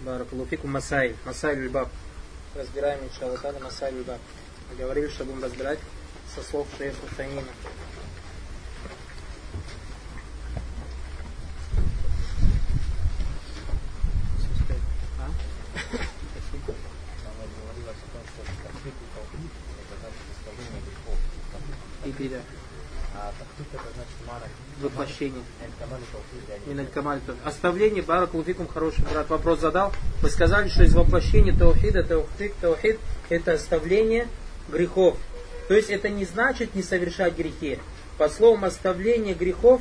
Баракулуфику Масай, Масай Любаб. Разбираем, иншаллах, Масай Любаб. Говорили, что будем разбирать со слов Шейха беда. А значит воплощение. Миналь Оставление барак луфикум хороший брат вопрос задал. Мы сказали, что из воплощения таухида, таухид, таухид это оставление грехов. То есть это не значит не совершать грехи. По словам оставление грехов,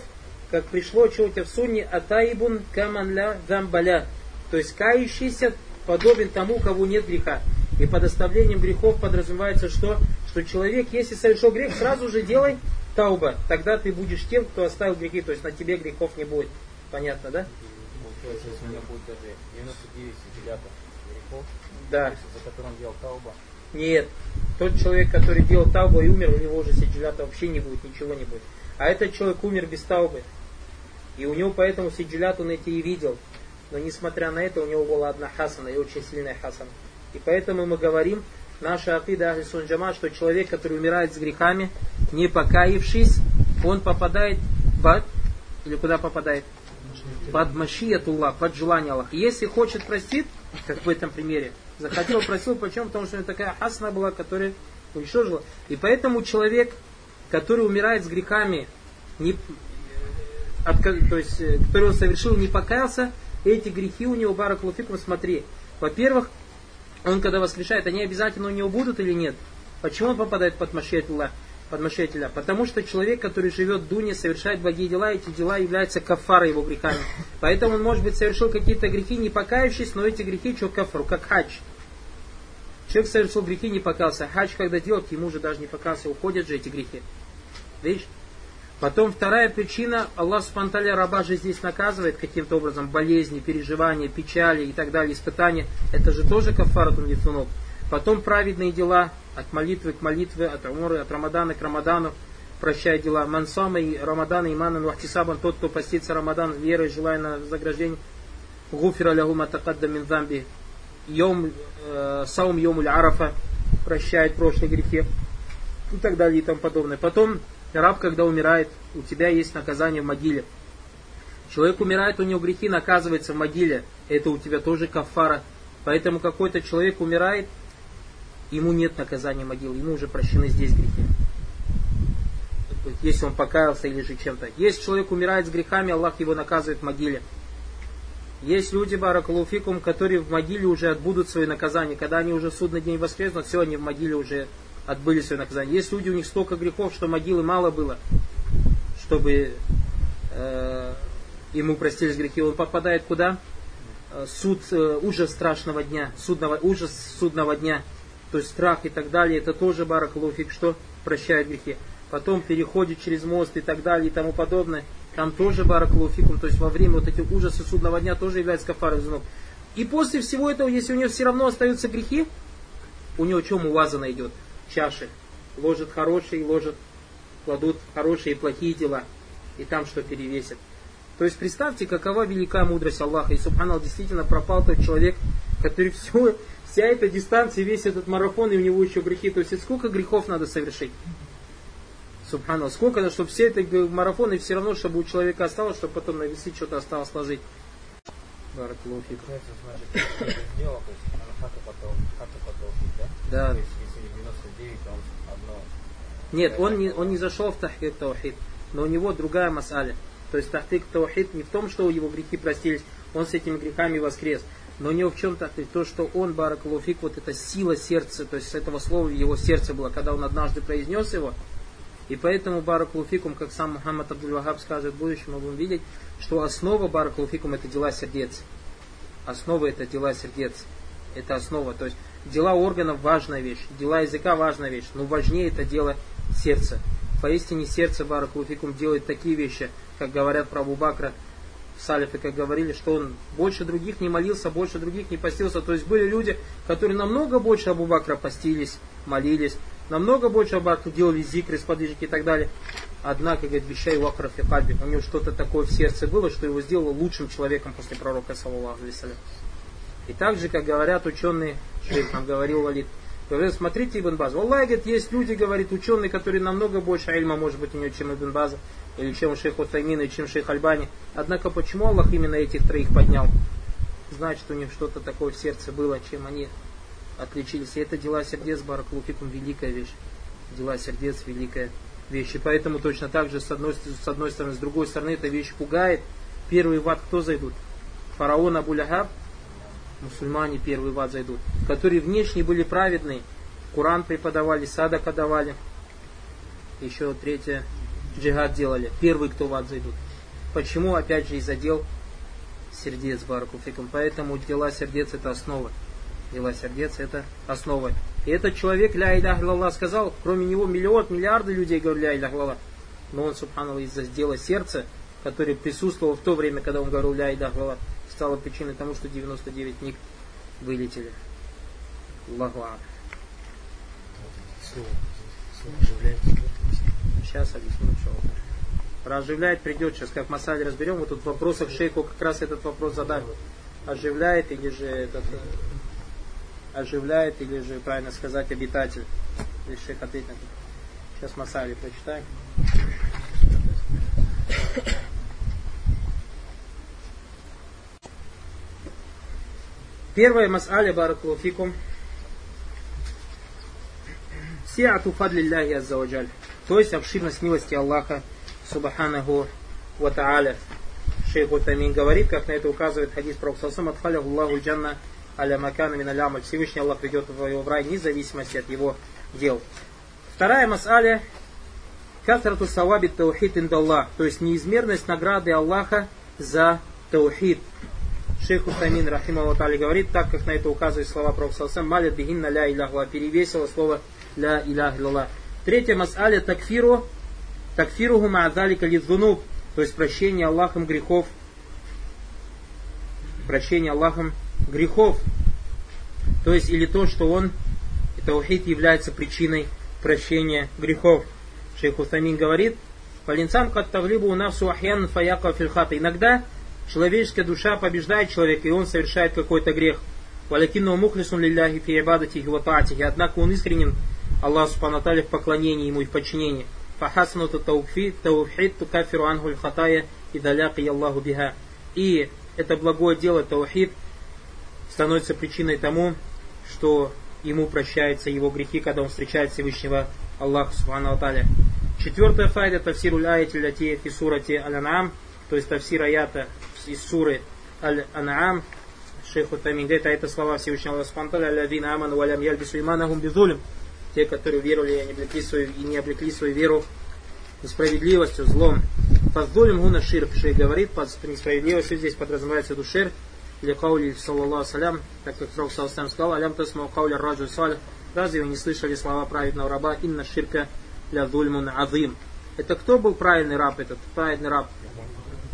как пришло что у в сунне, атаибун каманля дамбаля. То есть кающийся подобен тому, кого нет греха. И под оставлением грехов подразумевается что? Что человек, если совершил грех, сразу же делай тауба, тогда ты будешь тем, кто оставил грехи, то есть на тебе грехов не будет. Понятно, да? Если у меня будет даже 99 сидилятов грехов, да. за которым делал тауба. Нет. Тот человек, который делал таубу и умер, у него уже сиджилята вообще не будет, ничего не будет. А этот человек умер без таубы. И у него поэтому сиджилят он эти и видел. Но несмотря на это, у него была одна хасана, и очень сильная хасана. И поэтому мы говорим, наша акида Ахлисун Джама, что человек, который умирает с грехами, не покаявшись, он попадает под, или куда попадает? Под Машиятуллах, под желание Аллаха. Если хочет простит, как в этом примере, захотел, просил, почему? Потому что у него такая хасна была, которая уничтожила. И поэтому человек, который умирает с грехами, не, от, то есть, э, который он совершил, не покаялся, эти грехи у него, Баракулуфикум, смотри. Во-первых, он когда воскрешает, они обязательно у него будут или нет? Почему он попадает под Машетилла? Под Машетиля? Потому что человек, который живет в Дуне, совершает благие дела, эти дела являются кафарой его грехами. Поэтому он, может быть, совершил какие-то грехи, не покаявшись, но эти грехи, что кафару, как хадж. Человек совершил грехи, не покался. Хадж, когда делает, ему же даже не покался, уходят же эти грехи. Видишь? Потом вторая причина, Аллах Субтитры раба же здесь наказывает каким-то образом болезни, переживания, печали и так далее, испытания. Это же тоже кафаратун лифунов. Потом праведные дела, от молитвы к молитве, от умры, от Рамадана к Рамадану, прощая дела. Мансама и Рамадана, имаnan вахтисабан, тот, кто постится Рамадан, верой, желая на заграждение. Гуфира лягу матакадда мин замби. Йом, э, саум йомуль арафа, прощает прошлые грехи. И так далее и тому подобное. Потом Раб, когда умирает, у тебя есть наказание в могиле. Человек умирает, у него грехи наказываются в могиле. Это у тебя тоже кафара. Поэтому какой-то человек умирает, ему нет наказания могилы, ему уже прощены здесь грехи. Если он покаялся или же чем-то. Если человек умирает с грехами, Аллах его наказывает в могиле. Есть люди, баракалуфикум, которые в могиле уже отбудут свои наказания. Когда они уже судный день воскреснут, все, они в могиле уже отбыли свое наказание. Есть люди, у них столько грехов, что могилы мало было, чтобы э, ему простились грехи. Он попадает куда? Э, суд, э, ужас страшного дня, судного, ужас судного дня, то есть страх и так далее. Это тоже баракалуфик, что прощает грехи. Потом переходит через мост и так далее и тому подобное. Там тоже баракалуфикум, то есть во время вот этих ужасов судного дня тоже является кафарой зунуб. И после всего этого, если у него все равно остаются грехи, у него чем уваза найдет? чаши. Ложат хорошие, ложат, кладут хорошие и плохие дела. И там что перевесят. То есть представьте, какова велика мудрость Аллаха. И Субханал действительно пропал тот человек, который все, вся эта дистанция, весь этот марафон, и у него еще грехи. То есть сколько грехов надо совершить? Субханал, сколько надо, чтобы все это марафон, и все равно, чтобы у человека осталось, чтобы потом на весы что-то осталось сложить. Баракулуфик. Да. Нет, он не, он не зашел в тахкик таухид, но у него другая масаля. То есть тахтик таухид не в том, что его грехи простились, он с этими грехами воскрес. Но у него в чем тахтик? То, что он, баракалуфик, вот эта сила сердца, то есть с этого слова его сердце было, когда он однажды произнес его. И поэтому баракалуфикум, как сам Мухаммад Абдул-Вахаб скажет в будущем, мы будем видеть, что основа баракалуфикум это дела сердец. Основа это дела сердец. Это основа. То есть дела органов важная вещь, дела языка важная вещь, но важнее это дело сердца. Поистине сердце Баракулуфикум делает такие вещи, как говорят про Абу Бакра, в Салифе, как говорили, что он больше других не молился, больше других не постился. То есть были люди, которые намного больше Абу Бакра постились, молились, намного больше Абу Бакра делали зикры, сподвижники и так далее. Однако, говорит, вещай Вахра Фикаби, у него что-то такое в сердце было, что его сделало лучшим человеком после пророка, алейсалям. И так же, как говорят ученые, шейх нам говорил Валид, говорит, смотрите Ибн Баз. Аллах, говорит, есть люди, говорит, ученые, которые намного больше ильма, может быть, у него, чем Ибн База, или чем шейх Утаймина, чем шейх Альбани. Однако, почему Аллах именно этих троих поднял? Значит, у них что-то такое в сердце было, чем они отличились. И это дела сердец, Баракулуфикум, великая вещь. Дела сердец, великая вещь. И поэтому точно так же, с одной, с одной стороны, с другой стороны, эта вещь пугает. Первый в ад кто зайдут? Фараон Абу Лахаб, мусульмане первые в ад зайдут, которые внешне были праведные, Куран преподавали, садака давали, еще третье, джихад делали. Первый, кто в ад зайдут. Почему? Опять же, из-за дел сердец, баракуфиком. Поэтому дела сердец это основа. Дела сердец это основа. И этот человек, ля илях сказал, кроме него миллион, миллиарды людей говорят ля илях. Но он, субханаллах, из-за дела сердца, который присутствовал в то время, когда он говорил ля илях стало причиной тому, что 99 книг вылетели. Аллаху Сейчас объясню, что Оживляет придет сейчас, как Масаль разберем. Вот тут в вопросах шейху как раз этот вопрос задали. Оживляет или же этот оживляет или же, правильно сказать, обитатель. Или шейх ответит на это. Сейчас Масали прочитаем. Первая мас'аля, баракулуфикум. Сиату фадлилляхи аззаваджаль. То есть обширность милости Аллаха, субханаху ва та'аля. Шейх Утамин говорит, как на это указывает хадис про Сасам, отхаля Аллаху джанна аля макана мин алямаль. Всевышний Аллах ведет его в рай, вне от его дел. Вторая мас'аля, катрату саваби таухид индаллах, то есть неизмерность награды Аллаха за таухид, Шейх Усамин Рахима Тали говорит, так как на это указывают слова Пророка Малят бихинна ля иляхла, перевесило слово ля илях илlallah. Третья мас'аля такфиру, такфиругу ма'адалика лидзунуб, то есть прощение Аллахом грехов. Прощение Аллахом грехов. То есть или то, что он, таухид является причиной прощения грехов. Шейх Усамин говорит, Фалинсам кат тавлибу у нафсу ахьян фаяка фильхата. Иногда человеческая душа побеждает человека, и он совершает какой-то грех. Валякинну мухлисун лилляхи фи ибадати ва. Однако он искренен Аллаху Субхану в поклонении ему и в подчинении. Фахасану таухид тукафиру ангуль хатая и даляки Аллаху биха. И это благое дело таухид становится причиной тому, что ему прощаются его грехи, когда он встречает Всевышнего Аллаха Субхану Аталя. Четвертая файда тафсируль аяти лати фи сурати аль-анам, то есть тафсир аята из суры Аль-Ан'ам, шейху Тамин говорит, а это слова Всевышнего Аллаха Субхану «Аллавина аману валям ялбису иманахум безулим» те, которые веровали и не облекли свою, и не облекли свою веру несправедливостью, злом. Фаздулим гуна ширк, шейх говорит, под несправедливостью здесь подразумевается душир, или каули саллаллаху салям, так как Пророк саллаллаху сказал, алям тасмау кауля раджу саль, разве вы не слышали слова праведного раба, инна ширка ля дульмун азим. Это кто был праведный раб этот? Праведный раб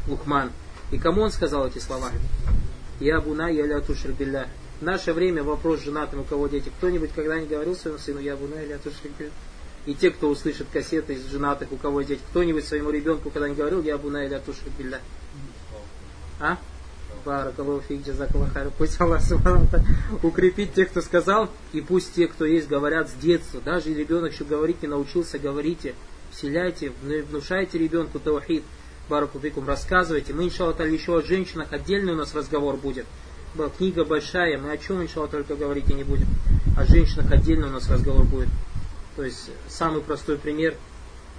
Лухман. И кому он сказал эти слова? Я буна, я. В наше время вопрос женатым, у кого дети. Кто-нибудь когда-нибудь говорил своему сыну, я буна, я? И те, кто услышит кассеты из женатых, у кого дети, кто-нибудь своему ребенку когда-нибудь говорил, я буна, я? А? Баракаллаху фиг, джазакаллаху Пусть Аллах укрепит тех, кто сказал, и пусть те, кто есть, говорят с детства. Даже ребенок еще говорить не научился, говорите, вселяйте, внушайте ребенку таухид. Баракулфикум, рассказывайте. Мы, иншаллах, еще о женщинах отдельный у нас разговор будет. Книга большая, мы о чем, иншаллах, только говорить и не будем. О женщинах отдельно у нас разговор будет. То есть, самый простой пример.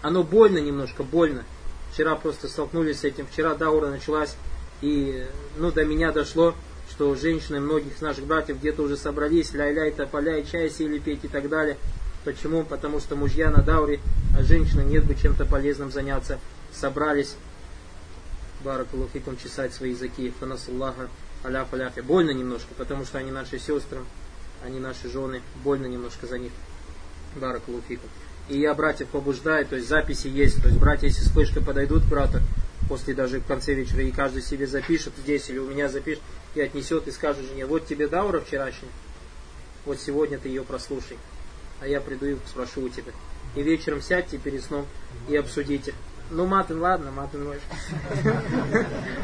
Оно больно немножко, больно. Вчера просто столкнулись с этим. Вчера даура началась, и ну, до меня дошло, что женщины многих наших братьев где-то уже собрались, ля-ля, тополя, и чай сели петь и так далее. Почему? Потому что мужья на дауре, а женщины нет бы чем-то полезным заняться. Собрались, баракулуфикум, чесать свои языки, фанасуллаха, аля фаляфи. Больно немножко, потому что они наши сестры, они наши жены, больно немножко за них. Баракулуфикум. И я братьев побуждаю, то есть записи есть, то есть братья, если с флешкой подойдут к брату, после даже в конце вечера, и каждый себе запишет здесь или у меня запишет, и отнесет и скажет жене, вот тебе даура вчерашняя, вот сегодня ты ее прослушай, а я приду и спрошу у тебя. И вечером сядьте перед сном и обсудите. Ну, матан, ладно, матан.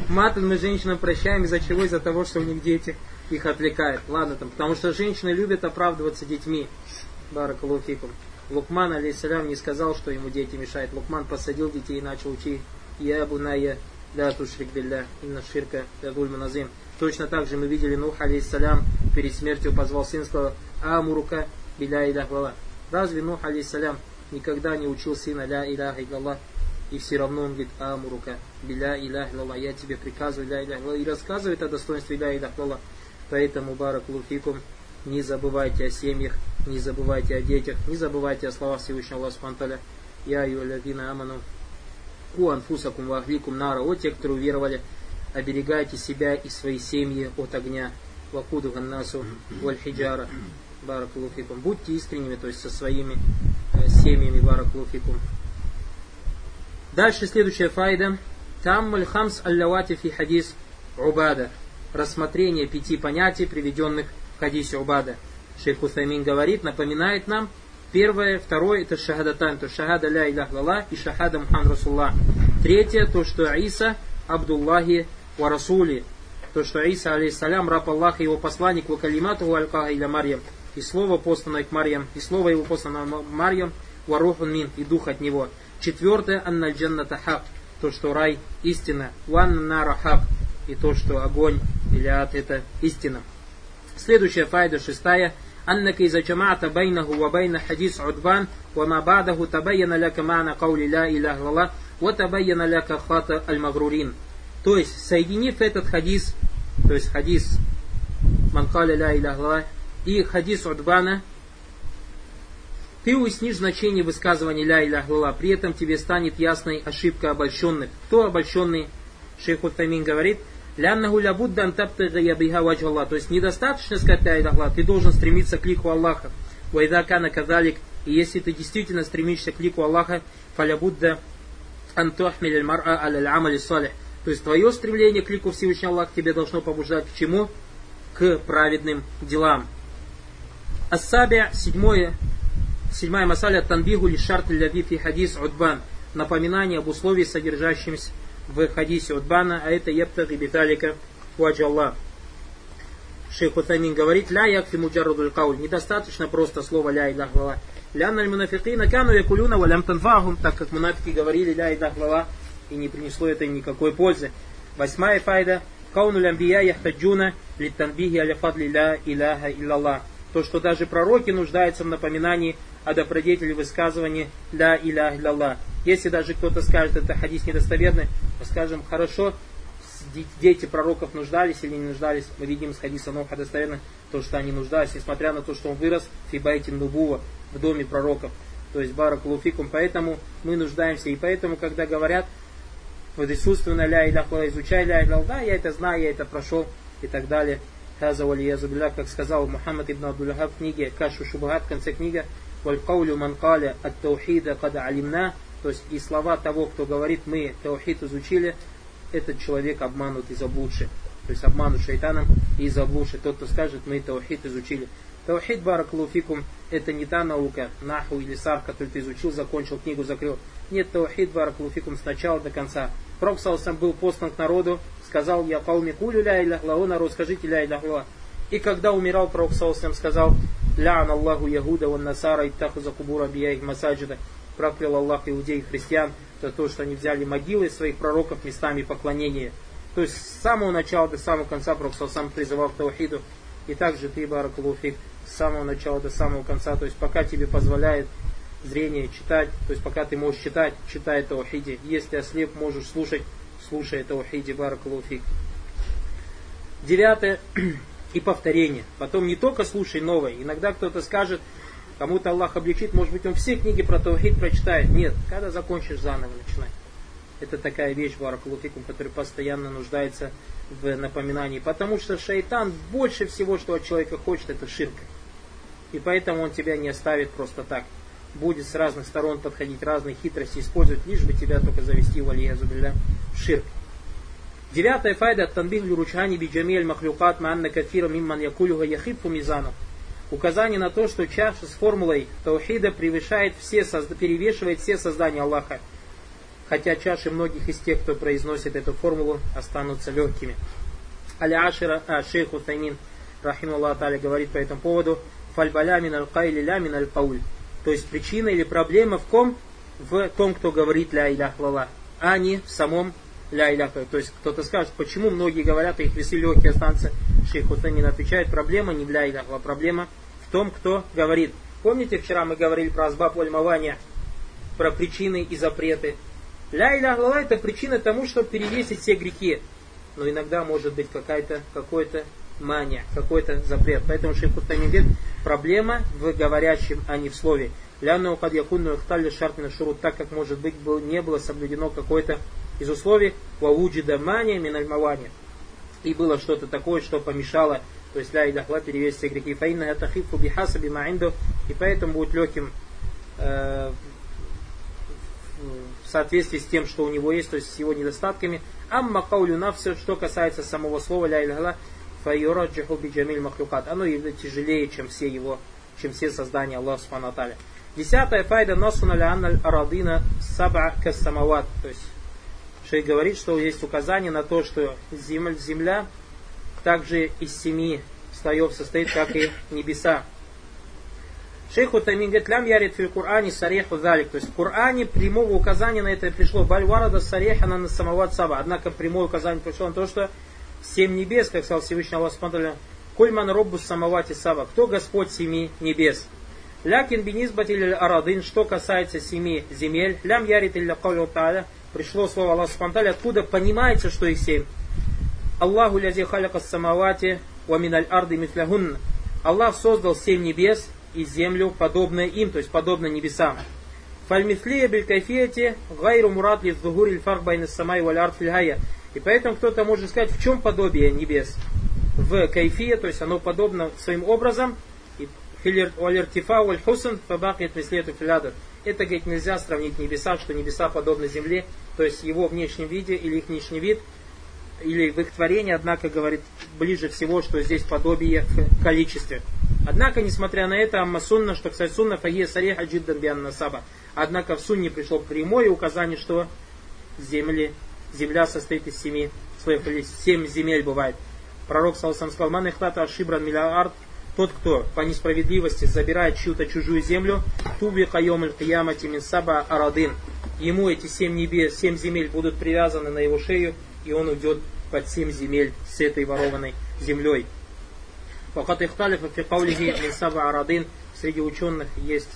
Матан мы женщинам прощаем из-за чего? Из-за того, что у них дети их отвлекают. Ладно, там, потому что женщины любят оправдываться детьми. Баракалуфикум. Лукман, алейсалям, не сказал, что ему дети мешают. Лукман посадил детей и начал учить. Я буная, да тушрик билля, инна ширка, да назим. Точно так же мы видели Нух, алейсалям, перед смертью позвал сын, сказал, Амурука, биля иляхвала. Разве Нух, алейсалям, никогда не учил сына ля иляха илlallah, и все равно он говорит, амурука, биля илях лала, я тебе приказываю ля илях и рассказывает о достоинстве ля илях лала. Поэтому, барак луфикум, не забывайте о семьях, не забывайте о детях, не забывайте о словах Всевышнего Аллаха Субханталя. Я юлядина аману, у анфусакум вахликум нара, о те, которые уверовали, оберегайте себя и свои семьи от огня. Вакуду ганнасу валь хиджара. Баракулуфикум. Будьте искренними, то есть со своими э, семьями. Баракулуфикум. Дальше следующая файда. Таммуль хамс аллавати фи хадис убада. Рассмотрение пяти понятий, приведенных в хадисе убада. Шейх Усаймин говорит, напоминает нам, первое, второе, это шахадатан, то шахада ля илях лала и шахада Мухаммад Расулла. Третье, то, что Иса Абдуллахи ва Расули, то, что Иса, алейхиссалям, раб Аллаха, его посланник, ва калимату аль-каха иля Марьям, и слово посланное к Марьям, и слово его посланное Марьям, ва рухун мин, и дух от него. Четвертое, анналь джанната хак, то, что рай истина, ван нара хак, и то, что огонь или ад это истина. Следующая файда, шестая, أنك إذا جمعت بينه وبين حديث عدبان وما بعده تبين لك معنى قول لا إله إلا الله وتبين لك خطأ المغرورين то есть, соединив этот хадис, то есть хадис Манкаля ля иляхла и хадис Удбана, ты уяснишь значение высказывания ля иляхла, при этом тебе станет ясной ошибка обольщенных. Кто обольщенный? Шейх Утамин говорит, Ляннаху лябудда антаптага ябиха ваджа Аллах. То есть недостаточно сказать ля иляхла, ты должен стремиться к лику Аллаха. Вайдакана казалик, и если ты действительно стремишься к лику Аллаха, фалябудда антухмиль мара аль амали салих то есть твое стремление к лику Всевышнего Аллаха тебе должно побуждать к чему? К праведным делам. Ассабия, седьмое, седьмая масаля танбиху ли шарт ляви фи хадис удбан. Напоминание об условии, содержащемся в хадисе удбана, а это ебтаги биталика ваджа Аллах. Шейх Утамин говорит, ля якфи муджарудуль кауль. Недостаточно просто слово ля илях лала. Ля наль мунафикина кану якулюна валям танфахум, так как мунафики говорили ля илях лала и не принесло это никакой пользы. Восьмая файда. Кауну лямбия яхтаджуна литтанбихи аля фадли ля иляха иллаллах. То, что даже пророки нуждаются в напоминании о добродетели высказывания ля иляха иллаллах. Если даже кто-то скажет, это хадис недостоверный, мы скажем, хорошо, дети пророков нуждались или не нуждались, мы видим с хадиса Ноха достоверно, то, что они нуждались, несмотря на то, что он вырос в Фибайте Нубува, в доме пророков. То есть Баракулуфикум, поэтому мы нуждаемся. И поэтому, когда говорят, вот искусственно ля иляхла, изучай ля иляхла, да, я это знаю, я это прошел и так далее. Хаза валиязубилля, как сказал Мухаммад ибн Абдуллахаб в книге Кашу Шубхат, в конце книги, Валькаулю манкаля от таухида када алимна, то есть и слова того, кто говорит, мы таухид изучили, этот человек обманут и заблудший. То есть обманут шайтаном и заблудший. Тот, кто скажет, мы таухид изучили. Таухид баракулуфикум это не та наука, наху или сар, который ты изучил, закончил книгу, закрыл. Нет, таухид баракулуфикум с начала до конца. Пророк сам был послан к народу, сказал, я кауми кулю ля иля о народ, скажите ля иля И когда умирал, пророк сам сказал, лян Аллаху Ягуда ван Насара иттаху за кубура бия их масаджида. Проклял Аллах иудей и христиан за то, что они взяли могилы своих пророков местами поклонения. То есть с самого начала до самого конца пророк сам призывал к таухиду. И также ты, баракулуфик, с самого начала до самого конца, то есть пока тебе позволяет зрение читать, то есть пока ты можешь читать, читай это ухиди. Если ослеп, можешь слушать, слушай это ухиди, баракалуфик. Девятое и повторение. Потом не только слушай новое. Иногда кто-то скажет, кому-то Аллах облегчит, может быть он все книги про таухид прочитает. Нет, когда закончишь заново начинай. Это такая вещь, баракалуфикум, которая постоянно нуждается в напоминании. Потому что шайтан больше всего, что от человека хочет, это ширка. И поэтому он тебя не оставит просто так. Будет с разных сторон подходить, разные хитрости использовать, лишь бы тебя только завести в алиязубилля в ширк. Девятая файда от танбих ручани биджамиль махлюкат манна кафира мимман якулюга яхиб мизану. Указание на то, что чаша с формулой таухида превышает все, перевешивает все создания Аллаха. хотя чаши многих из тех, кто произносит эту формулу, останутся легкими. Аля Ашира, а, шейх Утаймин, рахиму Аллах говорит по этому поводу, фальбаля мин аль кайли ля мин аль пауль. То есть причина или проблема в ком? В том, кто говорит ля илях лала, а не в самом ля илях. То есть кто-то скажет, почему многие говорят, их весы легкие останутся. Шейх Утаймин отвечает, проблема не в ля илях, проблема в том, кто говорит. Помните, вчера мы говорили про азбаб вальмавания, про причины и запреты. Ля илях лала это причина тому, чтобы перевесить все грехи. Но иногда может быть какая-то, какой-то мания, какой-то запрет. Поэтому Шейх Кутамин говорит, проблема в говорящем, а не в слове. Ляну кад якунну ихталли шартина шурут, так как может быть был, не было соблюдено какое-то из условий вауджида мания миналь мавания. И было что-то такое, что помешало, то есть ля илях перевесить все грехи. Фаинна это хифу бихасаби маинду, и поэтому будет легким э, в соответствии с тем, что у него есть, то есть с его недостатками. Амма каулю все, что касается самого слова ля илях файюраджиху биджамиль махлюкат. Оно тяжелее, чем все его, чем все создания Аллаха Субхану Десятая файда насуна ля арадина саба кассамават. То есть Шей говорит, что есть указание на то, что земля, земля также из семи слоев состоит, как и небеса. Шейх Утамин говорит, лям ярит фил Кур'ане сареху залик. То есть в Коране прямого указания на это пришло. Бальварада сареха на самоват саба. Однако прямое указание пришло на то, что семь небес, как сказал Всевышний Аллах Субтитры, Кульман роббу самавати саба. Кто Господь семи небес? Лякин бинизбатиль арадын, что касается семи земель. Лям ярит илля кавлю та'аля. Пришло слово Аллах Субтитры, откуда понимается, что их семь. Аллаху лязи халяка самавати ва миналь арды мифлягун. Аллах создал семь небес и землю, подобное им, то есть подобно небесам. Фальмифлия белькайфияти гайру мурат ли зугури фарк байна самай валь арт фильгая. И поэтому кто-то может сказать, в чем подобие небес? В кайфия, то есть оно подобно своим образом, и алертифа валь хусен фабакет мислету филядр. Это, говорит, нельзя сравнить небеса, что небеса подобны земле, то есть его внешнем виде или их внешний вид, или в их творении, однако, говорит, ближе всего, что здесь подобие в количестве. Однако, несмотря на это, амма сунна, что, кстати, сунна фае сареха джиддан биан насаба. Однако в сунне пришло прямое указание, что земли земля состоит из семи слоев, или семь земель бывает. Пророк Салсам сказал, ман ихтата ашибран миллиард, тот, кто по несправедливости забирает чью-то чужую землю, туби кайом киямати мин саба арадин. Ему эти семь небес, семь земель будут привязаны на его шею, и он уйдет под семь земель с этой ворованной землей. Факат ихталифа фи каулихи мин арадин. Среди ученых есть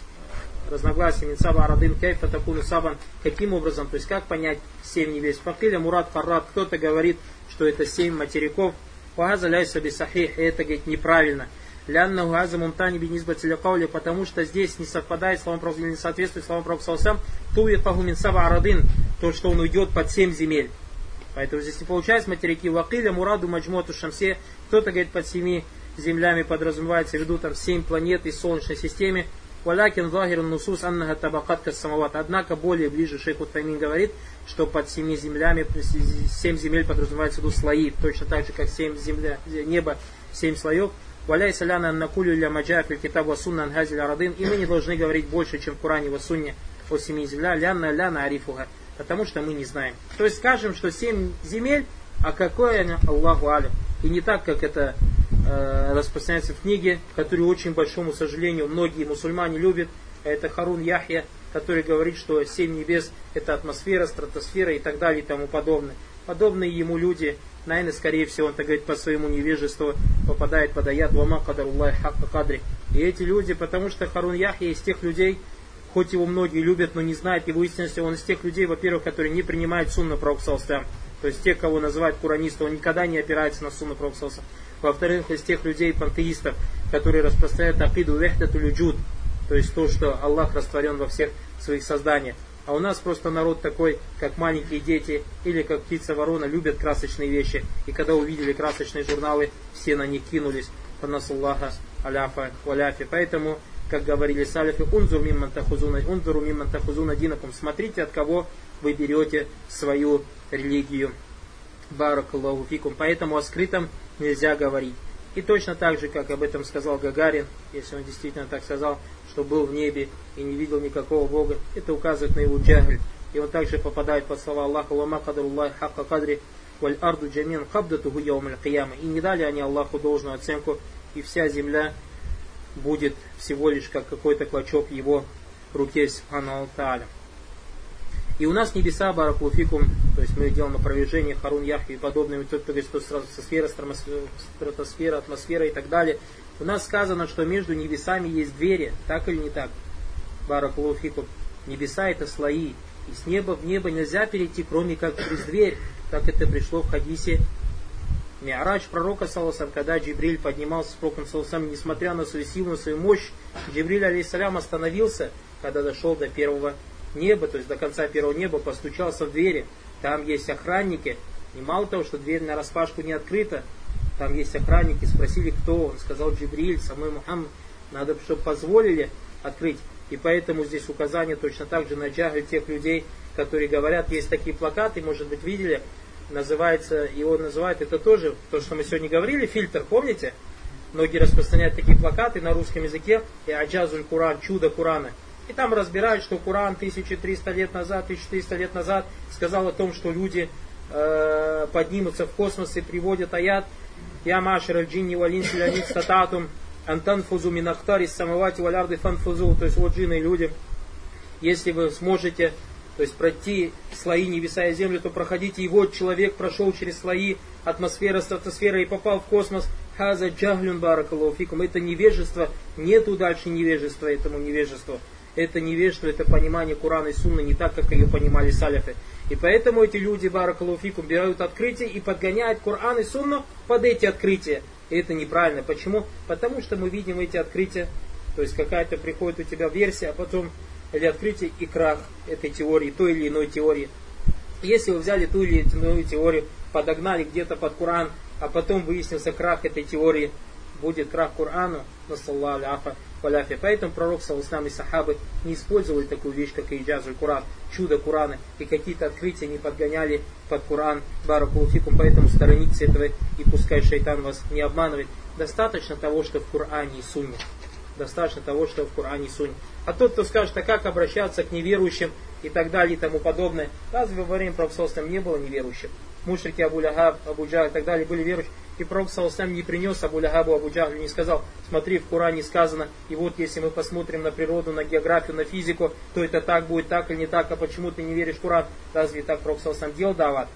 разногласия Минсаба Арадын Кайфа Такуну Сабан, каким образом, то есть как понять семь небес. Факиля Мурат Фаррат, кто-то говорит, что это семь материков. Вагаза ляйса бисахих, и это, говорит, неправильно. Лянна газа мумтани бинизба целякаули, потому что здесь не совпадает словом Пророка, не соответствует словам Пророка Салсам, туви паху Минсаба Арадын, то, что он уйдет под семь земель. Поэтому здесь не получается материки Вакиля, Мураду, Маджмоту, Шамсе. Кто-то говорит под семи землями подразумевается в виду там семь планет из Солнечной системы. Валякин захир нусус аннага табакат самават. Однако более ближе шейх Утамин говорит, что под семи землями, семь земель подразумевается в слои, точно так же, как семь земля, небо, семь слоев. Валяй саляна накулю ля маджа фил китабу сунна анхазиль арадын. И мы не должны говорить больше, чем в Коране в сунне о семи земля. Лянна ляна арифуха. Потому что мы не знаем. То есть скажем, что семь земель, а какое Аллаху алим. И не так, как это распространяется в книге, которую очень большому сожалению многие мусульмане любят. Это Харун Яхья, который говорит, что семь небес это атмосфера, стратосфера и так далее и тому подобное. Подобные ему люди, наверное, скорее всего, он так говорит по своему невежеству, попадает под аят «Вама кадаруллах хакка кадри». И эти люди, потому что Харун Яхья из тех людей, хоть его многие любят, но не знают его истинности, он из тех людей, во-первых, которые не принимают сунна Пророка То есть те, кого называют куранисты, он никогда не опирается на сунна Пророка во-вторых, из тех людей пантеистов, которые распространяют акиду вехтату люджуд, то есть то, что Аллах растворен во всех своих созданиях. А у нас просто народ такой, как маленькие дети или как птица-ворона, любят красочные вещи. И когда увидели красочные журналы, все на них кинулись. Аллаха аляфа валяфи. Поэтому, как говорили салифы, унзур мимман тахузуна, унзуру мимман тахузуна динакум. Смотрите, от кого вы берете свою религию. Баракаллаху фикум. Поэтому о скрытом нельзя говорить. И точно так же, как об этом сказал Гагарин, если он действительно так сказал, что был в небе и не видел никакого Бога, это указывает на его джагль, и он также попадает под слова Аллаха «Вама кадруллахи хакка кадри валь арду джамин кабдатуху яумаль кияма». И не дали они Аллаху должную оценку, и вся земля будет всего лишь как какой-то клочок его руке Субхану Тааля. И у нас небеса, Баракулуфикум, то есть мы делаем опровержение, Харун Яхи и кто говорит, что сразу со сфера, стратосфера, атмосфера и так далее. У нас сказано, что между небесами есть двери, так или не так? Баракулуфикум. Небеса это слои. И с неба в небо нельзя перейти, кроме как через дверь. Как это пришло в хадисе Миарадж пророка, саласам, когда Джибриль поднимался с пророком, саласам, несмотря на свою силу, на свою мощь, Джибриль, алейсалям, остановился, когда дошел до первого неба, то есть до конца первого неба, постучался в двери. Там есть охранники. И мало того, что дверь на распашку не открыта, там есть охранники. Спросили, кто. Он сказал, Джибриль, самый Мухаммад. Надо, чтобы позволили открыть. И поэтому здесь указание точно так же на джагль тех людей, которые говорят, есть такие плакаты, может быть, видели, называется, его называют, это тоже то, что мы сегодня говорили, фильтр, помните? Многие распространяют такие плакаты на русском языке, и аджазуль Куран, чудо Курана. И там разбирают, что Куран 1300 лет назад, 1400 лет назад сказал о том, что люди э, поднимутся в космос и приводят аят «Я машер аль-джинни валинси лянит стататум антанфузу минахтарис самавати валярды фанфузу». То есть вот джинны и люди, если вы сможете то есть пройти слои небеса и землю, то проходите. И вот человек прошел через слои атмосферы, стратосферы и попал в космос. Хаза джаглюн баракалуфикум. Это невежество. Нету дальше невежества этому невежеству. Это невежество, это понимание Курана и Сунны не так, как ее понимали салифы. И поэтому эти люди, баракалуфикум, берут открытие и подгоняют Куран и Сунну под эти открытия. И это неправильно. Почему? Потому что мы видим эти открытия. То есть какая-то приходит у тебя версия, а потом или открытие и крах этой теории, той или иной теории. Если вы взяли ту или иную теорию, подогнали где-то под Коран, а потом выяснился крах этой теории, будет крах Корану, насаллаху аляфа валяфи. Поэтому пророк Саласнам и Сахабы не использовали такую вещь, как Иджазуль Куран, чудо Курана, и какие-то открытия не подгоняли под Куран, баракулуфикум, поэтому сторонитесь этого и пускай шайтан вас не обманывает. Достаточно того, что в Коране и Сунне. Достаточно того, что в Коране и Сунне. А тот, кто скажет, а как обращаться к неверующим и так далее и тому подобное, разве во время Пророка не было неверующих? Мушрики Абу Лягаб, Абу Джах и так далее были верующие. И Пророк не принес Абу Лягабу, Абу Джахлю, не сказал, смотри, в Коране сказано, и вот если мы посмотрим на природу, на географию, на физику, то это так будет, так или не так, а почему ты не веришь в Коран? Разве так Пророк делал дават?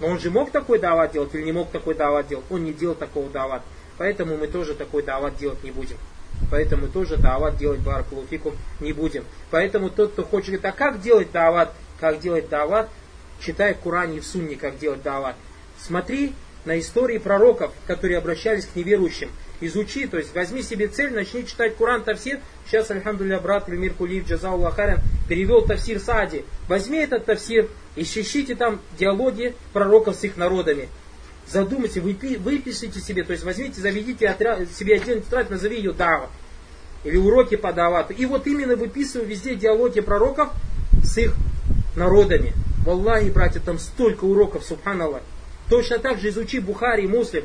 Но он же мог такой дават делать или не мог такой дават делать? Он не делал такого дават. Поэтому мы тоже такой дават делать не будем. Поэтому тоже дават делать баракулуфикум не будем. Поэтому тот, кто хочет говорит, а как делать дават? Как делать дават? Читай в Коране и в Сунне, как делать дават. Смотри на истории пророков, которые обращались к неверующим. Изучи, то есть возьми себе цель, начни читать Куран Тавсир. Сейчас, альхамдулillah, брат Примир Кулиев Джазаулла Харян перевел Тавсир Сади. Возьми этот Тавсир и ищите там диалоги пророков с их народами задумайте, выпи, выпишите себе, то есть возьмите, заведите отряд, себе отдельный тетрадь, назови ее Дава. Или уроки по Давату. И вот именно выписываю везде диалоги пророков с их народами. Валлахи, братья, там столько уроков, субханаллах. Точно так же изучи Бухари, Муслим,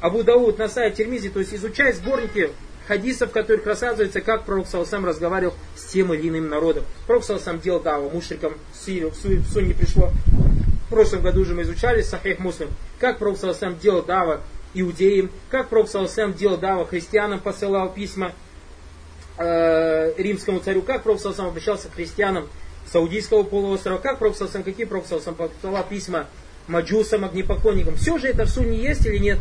Абу Дауд, Насай, Термизи, то есть изучай сборники хадисов, в которых рассказывается, как пророк Салсам разговаривал с тем или иным народом. Пророк Салсам делал даву мушрикам Сирию, в Сунне пришло в прошлом году же мы изучали Сахих Муслим, как Пророк Саласам делал дава иудеям, как Пророк Саласам делал дава христианам, посылал письма э, римскому царю, как Пророк Саласам обращался к христианам Саудийского полуострова, как Пророк Саласам, какие Пророк Саласам посылал письма маджусам, огнепоклонникам. Все же это в Сунне есть или нет?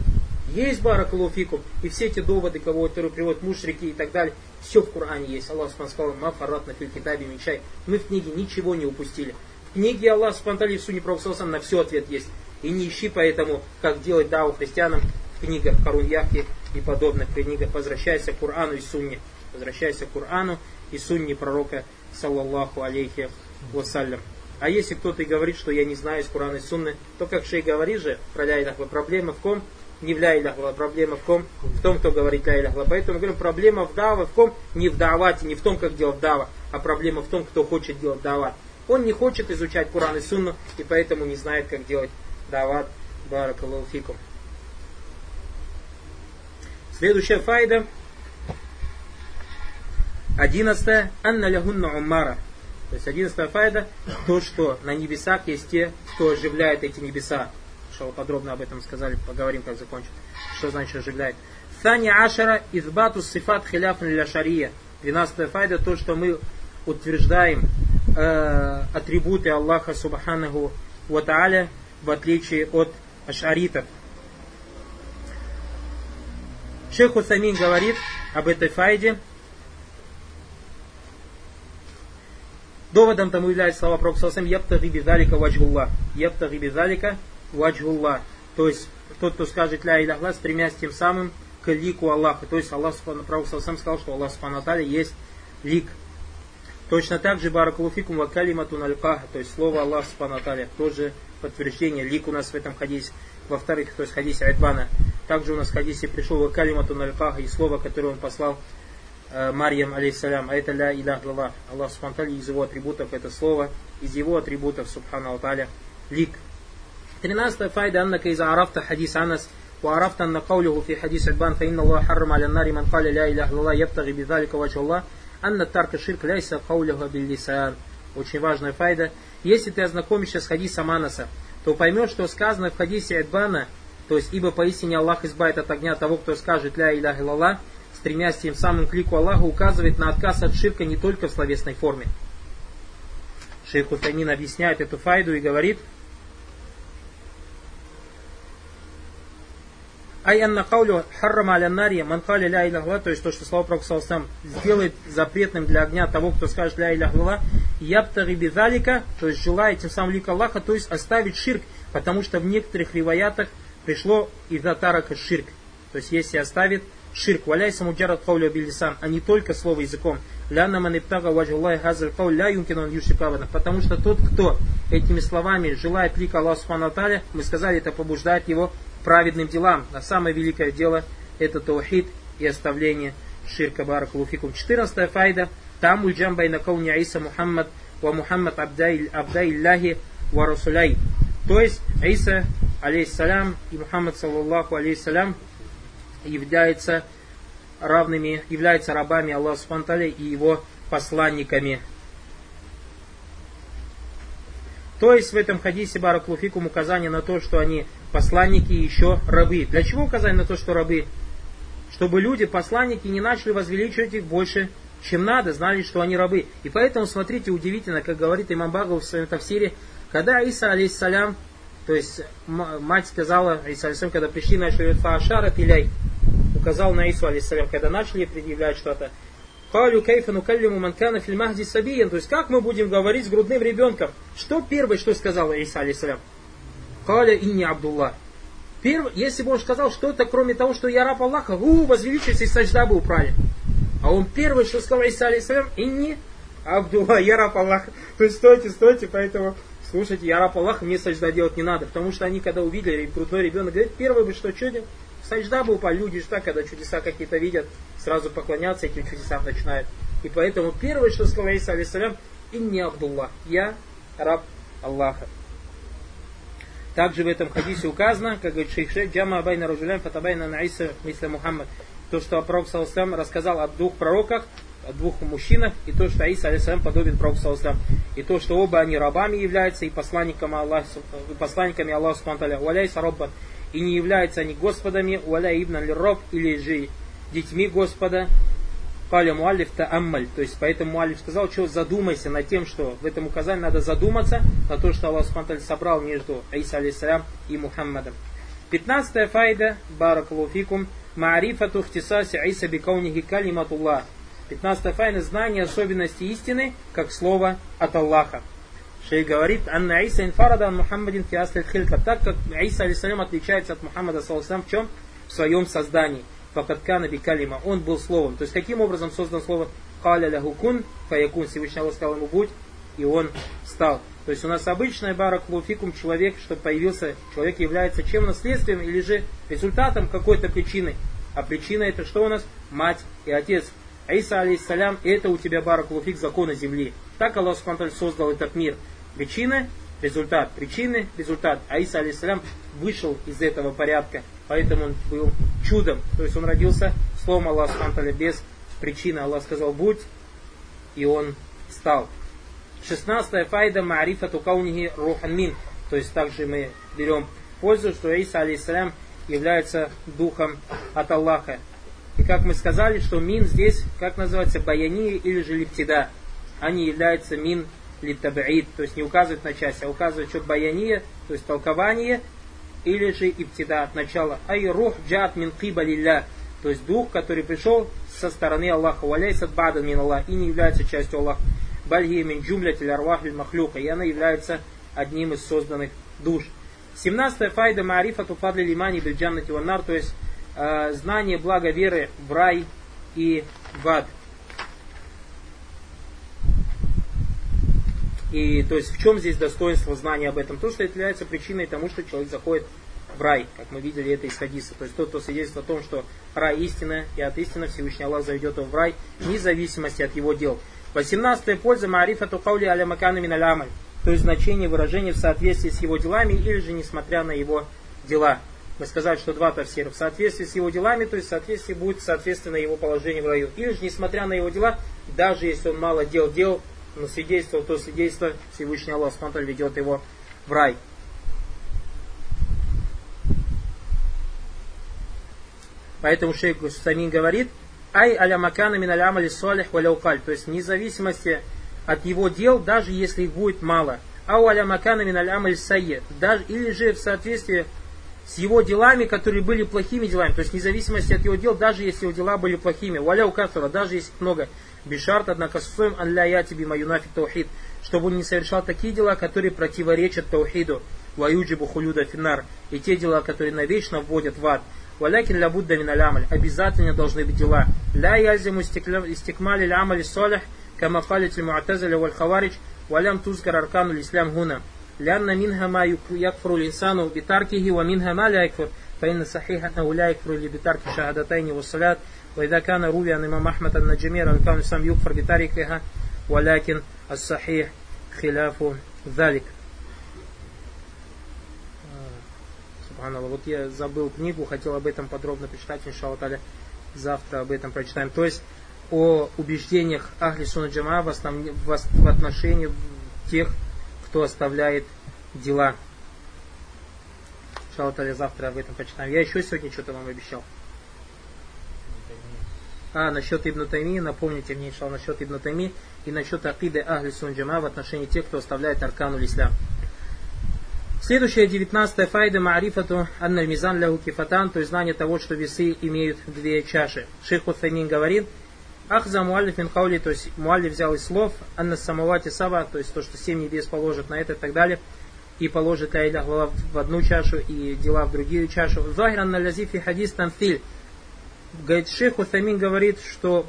Есть баракалуфикум. И все эти доводы, кого, которые приводят мушрики и так далее, все в Коране есть. Аллах сказал, мафарат на филькитабе мечай. Мы в книге ничего не упустили книге Аллах Субтитры в Суне Пророка на все ответ есть. И не ищи поэтому, как делать дау христианам в книгах Харуньяхи и подобных книгах. Возвращайся к Корану и Сунне. Возвращайся к Корану и Сунне пророка, саллаллаху алейхи вассалям. А если кто-то и говорит, что я не знаю из Курана и Сунны, то как Шей говорит же про ля проблема в ком? Не в ля проблема в ком? В том, кто говорит ля Поэтому мы говорим, проблема в даве в ком? Не в давате, не в том, как делать дава, а проблема в том, кто хочет делать дават. Он не хочет изучать Куран и Сунну, и поэтому не знает, как делать дават баракалуфикум. Следующая файда. Одиннадцатая. Анна лягунна уммара. То есть одиннадцатая файда, то, что на небесах есть те, кто оживляет эти небеса. Что подробно об этом сказали, поговорим, как закончим. Что значит оживляет. Сани Ашара избату сифат хиляф ля шария. Двенадцатая файда, то, что мы утверждаем э, атрибуты Аллаха Субханаху Ва Тааля, в отличие от ашаритов. Шейх Усамин говорит об этой файде. Доводом тому является слова Пророка «Ябтаги бидалика ваджгулла». «Ябтаги бидалика ваджгулла». То есть, тот, кто скажет «Ля иляхла», стремясь тем самым к лику Аллаха. То есть, Аллах, Пророк Саласам сказал, что Аллах Субхану есть лик. Точно так же Баракулуфикум ва калимату налькаха, то есть слово Аллах Субхану тоже подтверждение, лик у нас в этом хадисе. Во-вторых, то есть хадисе Айдбана. Также у нас в хадисе пришел ва калимату налькаха и слово, которое он послал Э, Марьям, алейхиссалям. а это ля илях лала. Аллах Субхану из его атрибутов это слово, из его атрибутов, Субхану Аталя, лик. 13 файда анна из арафта хадис анас, У арафта анна каулюху фи хадис адбан, фа инна Аллах харрам аля нари ман каля ля илях лала, ябтаги бидалика вачу Аллах, анна тарка ширк ляйса каулюха биллисан. Очень важная файда. Если ты ознакомишься с хадисом Анаса, то поймешь, что сказано в хадисе Адбана, то есть, ибо поистине Аллах избавит от огня того, кто скажет «Ля Илях Илаллах», стремясь тем самым к лику Аллаха, указывает на отказ от ширка не только в словесной форме. Шейх Утамин объясняет эту файду и говорит – Ай анна каулю харрама аля нари ман ля иля то есть то, что слова Пророка сам сделает запретным для огня того, кто скажет ля иля ябтари бидалика, то есть желает тем самым лик Аллаха, то есть оставить ширк, потому что в некоторых риваятах пришло и тарака ширк. То есть если оставит ширк, валяй самуджарат кауля билисан, а не только слово языком. Ляна маниптага ваджуллай хазар каул ля юмкинон юшикавана. Потому что тот, кто этими словами желает лика Аллаха Субхану мы сказали, это побуждает его праведным делам. А самое великое дело это таухид и оставление ширка баракулуфикум. 14 файда. Там ульджам байна кауни Иса Мухаммад ва Мухаммад Абдайлляхи ва Расуляй. То есть Иса, алейхиссалям, и Мухаммад, саллаллаху алейхиссалям, являются равными, являются рабами Аллаха Субтитры и его посланниками. То есть в этом хадисе Бараклуфикум указание на то, что они посланники и еще рабы. Для чего указание на то, что рабы? Чтобы люди, посланники, не начали возвеличивать их больше, чем надо, знали, что они рабы. И поэтому, смотрите, удивительно, как говорит имам Багов в своем тафсире, когда Иса, алейхиссалям, то есть мать сказала, Иса, алейхиссалям, когда пришли, начали фаашара пиляй, указал на Ису, алейхиссалям, когда начали предъявлять что-то, Калю кайфану каллиму манкана фильмахди сабиян. То есть как мы будем говорить с грудным ребенком? Что первое, что сказал Иса, алейсалям? Каля инни Абдулла. Первый, если бы он сказал что-то, кроме того, что я раб Аллаха, у, возвеличивайся и сажда бы управили. А он первый, что сказал Иса, алейсалям, инни Абдулла, я раб Аллаха. То есть стойте, стойте, поэтому слушайте, я раб Аллаха, мне сажда делать не надо. Потому что они, когда увидели, грудной ребенок говорит, первый бы что, что делать? Сажда бы упали. Люди так, когда чудеса какие-то видят, сразу поклоняться этим чудесам начинают. И поэтому первое, что сказал Иса, алейсалям, инни Абдулла, я раб Аллаха. Также в этом хадисе указано, как говорит шейх Шейх, джама абайна раджулям фатабайна наиса мисля Мухаммад. То, что Пророк Саласлам рассказал о двух пророках, о двух мужчинах, и то, что Аиса алейсалям подобен Пророку Саласлам. И то, что оба они рабами являются, и посланниками Аллаха, и посланниками Аллаха Субтитры, уаляйса роббан, и не являются они господами, уаля ибн роб или же детьми Господа, Каля Муалиф Аммаль. То есть поэтому Муалиф сказал, что задумайся над тем, что в этом указании надо задуматься на то, что Аллах Субтитры собрал между Аиса алейсалям и Мухаммадом. Пятнадцатая файда, баракалуфикум, Маарифату хтисаси Аиса бикаунихи калиматуллах. Пятнадцатая файда, знание особенности истины, как слово от Аллаха. Шей говорит, Анна Аиса инфарада Мухаммадин фиаслит хилька. Так как Аиса алейсалям отличается от Мухаммада саллаху в чем? В своем создании. Факаткана бикалима. Он был словом. То есть каким образом создан слово Каля лягукун, фаякун, Всевышний Аллах сказал ему будь, и он стал. То есть у нас обычная барак луфикум человек, что появился, человек является чем наследствием или же результатом какой-то причины. А причина это что у нас? Мать и отец. Аиса алейхиссалям, это у тебя барак луфик закона земли. Так Аллах Субтитры создал этот мир. Причина, результат, причины, результат. Аиса алейхиссалям вышел из этого порядка поэтому он был чудом. То есть он родился словом Аллаха без причины. Аллах сказал будь, и он стал. 16 файда маарифату каунихи рухан мин. То есть также мы берем пользу, что Иса алейсалям является духом от Аллаха. И как мы сказали, что мин здесь, как называется, баяния или же липтида. Они являются мин литабаид, то есть не указывают на часть, а указывают, что баяния, то есть толкование, или же иптида от начала. Ай рух джат мин кибалилля, то есть дух, который пришел со стороны Аллаха, валяйсат бадан мин Аллах, и не является частью Аллаха. Бальги мин джумлятиль арвах махлюка, и она является одним из созданных душ. 17 файда маарифа туфадли лимани бельджаннати ваннар, то есть э, знание блага веры в рай и в ад. И то есть в чем здесь достоинство знания об этом? То, что это является причиной тому, что человек заходит в рай, как мы видели это из хадиса. То есть тот, кто свидетельствует о том, что рай истина, и от истины Всевышний Аллах заведет его в рай, вне зависимости от его дел. 18 польза маарифа тукаули аля макана миналямаль. То есть значение выражения в соответствии с его делами или же несмотря на его дела. Мы сказали, что два тавсира. В соответствии с его делами, то есть в соответствии будет соответственно его положение в раю. Или же несмотря на его дела, даже если он мало дел делал, но свидетельствовал то свидетельство, Всевышний Аллах Субтитры ведет его в рай. Поэтому шейх Самин говорит, ай аля макана мин аля амали солих валяукаль, то есть вне зависимости от его дел, даже если их будет мало. Ау аля макана мин аля амаль сайе, или же в соответствии с его делами, которые были плохими делами, то есть вне зависимости от его дел, даже если его дела были плохими. Валя кафтара, даже если много. Бишарт, однако, суем ан ля я тебе маюнафи таухид, чтобы он не совершал такие дела, которые противоречат таухиду. Ваюджибу хулюда финар. И те дела, которые навечно вводят в ад. Валякин ля будда миналямаль. Обязательно должны быть дела. Ля язиму истикмали лямали солях, кама фалит муатазаля валь хаварич, валям тузкар аркану лислям гуна. لأن منها ما يكفر الإنسان بتركه ومنها ما لا يكفر فإن صحيح أنه لا يكفر بترك الشهادتين والصلاة وإذا كان روي عن الإمام أحمد أن جميع أركان الإسلام يكفر بتركها ولكن الصحيح خلاف ذلك Субханаллах. Вот я забыл книгу, хотел об этом подробно почитать, иншаллах завтра об этом прочитаем. То есть о убеждениях Ахли Суна Джама в, основ... в отношении тех, кто оставляет дела. Иншаллах завтра об этом прочитаем. Я еще сегодня что-то вам обещал. А, насчет Ибн Тайми, напомните мне, иншаллах, насчет Ибн Тайми и насчет Акиды Ахли Сун Джама в отношении тех, кто оставляет Аркану Ислам. Следующая, девятнадцатая файда Маарифату Анна Мизан Ляху Кифатан, то есть знание того, что весы имеют две чаши. Шейх Утаймин говорит, Ах за Муаллиф Хаули, то есть Муаллиф взял из слов, Анна Самавати Сава, то есть то, что семь небес положит на это и так далее, и положит Ля Илях в одну чашу и дела в другую чашу. Захиран на лязифи хадис тамфиль. Говорит, шейх говорит, что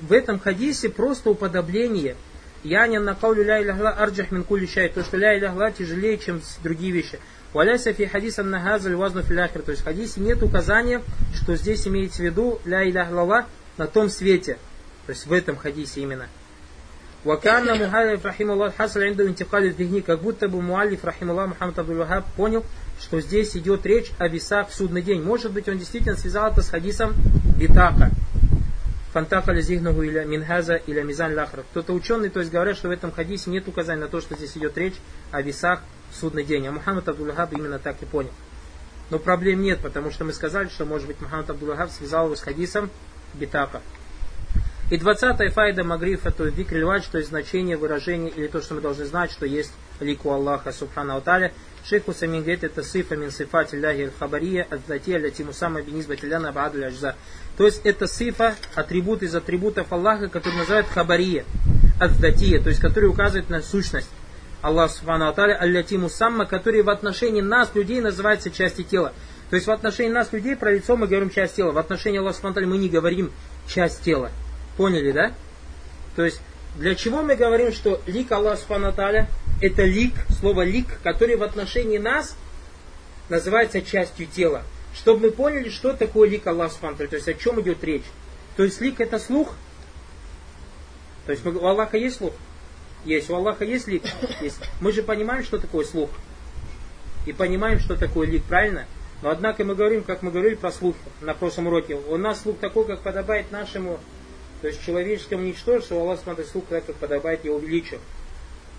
в этом хадисе просто уподобление – Янин на каулю ля иляхла арджах мин кули шай. То, что ля иляхла тяжелее, чем другие вещи. Валяйся фи хадис аннахазаль вазну филяхир. То есть в хадисе нет указания, что здесь имеется в виду ля иляхла на том свете. То есть в этом хадисе именно. Ваканна Мухалиф Рахимуллах Хасал Инду Интикали Дихни, как будто бы Муалиф Рахимуллах Мухаммад Абдул понял, что здесь идет речь о весах в судный день. Может быть, он действительно связал это с хадисом Битака. Фантафаля зигнагу или минхаза или мизан лахра. Кто-то ученый, то есть говорят, что в этом хадисе нет указания на то, что здесь идет речь о весах в судный день. А Мухаммад Абдуллахаб именно так и понял. Но проблем нет, потому что мы сказали, что может быть Мухаммад Абдуллахаб связал его с хадисом Битака. И двадцатая файда Магрифа, то есть викрильвач, то есть значение выражения или то, что мы должны знать, что есть лику Аллаха Субхану Аталя. Шейх Усамин говорит, это сифа мин сифат Аллахи аль-хабария, ат-дати, ляти мусама бинизбат ляна ба'аду аджза. То есть это сифа, атрибут из атрибутов Аллаха, который называют хабария, ат-датия, то есть который указывает на сущность. Аллах Субхану Аталя, аль-ляти мусамма, который в отношении нас, людей, называется части тела. То есть в отношении нас, людей, про лицо мы говорим часть тела. В отношении Аллаха Субхану мы не говорим часть тела. Поняли, да? То есть, для чего мы говорим, что лик Аллаха Субхану это лик, слово лик, который в отношении нас называется частью тела. Чтобы мы поняли, что такое лик Аллаха Субхану то есть о чем идет речь. То есть лик это слух. То есть у Аллаха есть слух? Есть. У Аллаха есть лик? Есть. Мы же понимаем, что такое слух. И понимаем, что такое лик, правильно? Но однако мы говорим, как мы говорили про слух на прошлом уроке. У нас слух такой, как подобает нашему то есть человеческому ничтожеству Аллах смотрит слух как подобает его величию.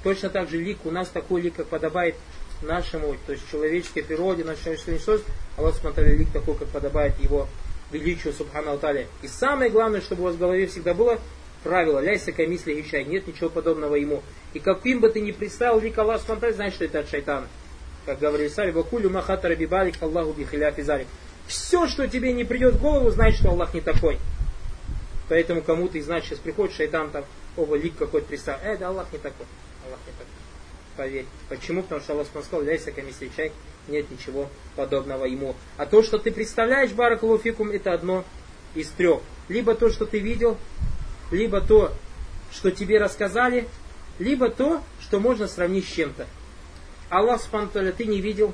Точно так же лик, у нас такой лик, как подобает нашему, то есть человеческой природе, нашей человеческой несос, Аллах смотрели лик такой, как подобает его величию Субхану Аталя. И самое главное, чтобы у вас в голове всегда было правило, ляйся комисли ищай, нет ничего подобного ему. И каким бы ты ни представил лик Аллах Субхану знаешь, что это от шайтана. Как говорили сами, вакулю махата рабибалик Аллаху бихиля физалик. Все, что тебе не придет в голову, знай, что Аллах не такой. Поэтому кому-то из нас сейчас приходит шайтан там, оба лик какой-то представил. Э, да Аллах не такой. Аллах не такой. Поверь. Почему? Потому что Аллах сказал, ляйся комисли чай, нет ничего подобного ему. А то, что ты представляешь, баракулуфикум, это одно из трех. Либо то, что ты видел, либо то, что тебе рассказали, либо то, что можно сравнить с чем-то. Аллах Субтитры ты не видел,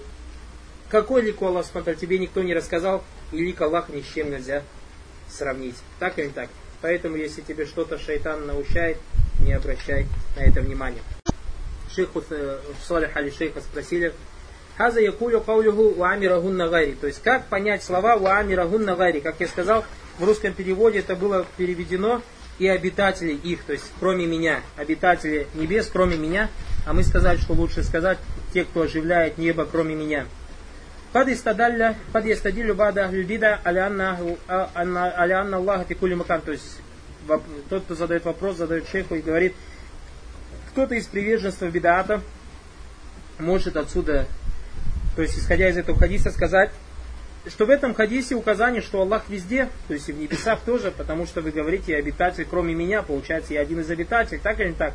какой лик у Аллаха Субтитры тебе никто не рассказал, и лик Аллаха ни с чем нельзя сравнить. Так или не так? Поэтому, если тебе что-то шайтан научает, не обращай на это внимание. Шейх э, Салих Али Шейха спросили, Хаза якулю каулюху уамирагун гайри. То есть, как понять слова уамирагун гайри? Как я сказал, в русском переводе это было переведено и обитатели их, то есть кроме меня, обитатели небес, кроме меня, а мы сказали, что лучше сказать те, кто оживляет небо, кроме меня. قد استدل قد يستدل بعض أهل البدع على أنه على أن الله في كل مكان то есть тот, кто задает вопрос, задает шейху и говорит, кто-то из приверженцев бедата может отсюда, то есть исходя из этого хадиса, сказать, что в этом хадисе указание, что Аллах везде, то есть и в небесах тоже, потому что вы говорите обитатель, кроме меня, получается, я один из обитателей, так или не так?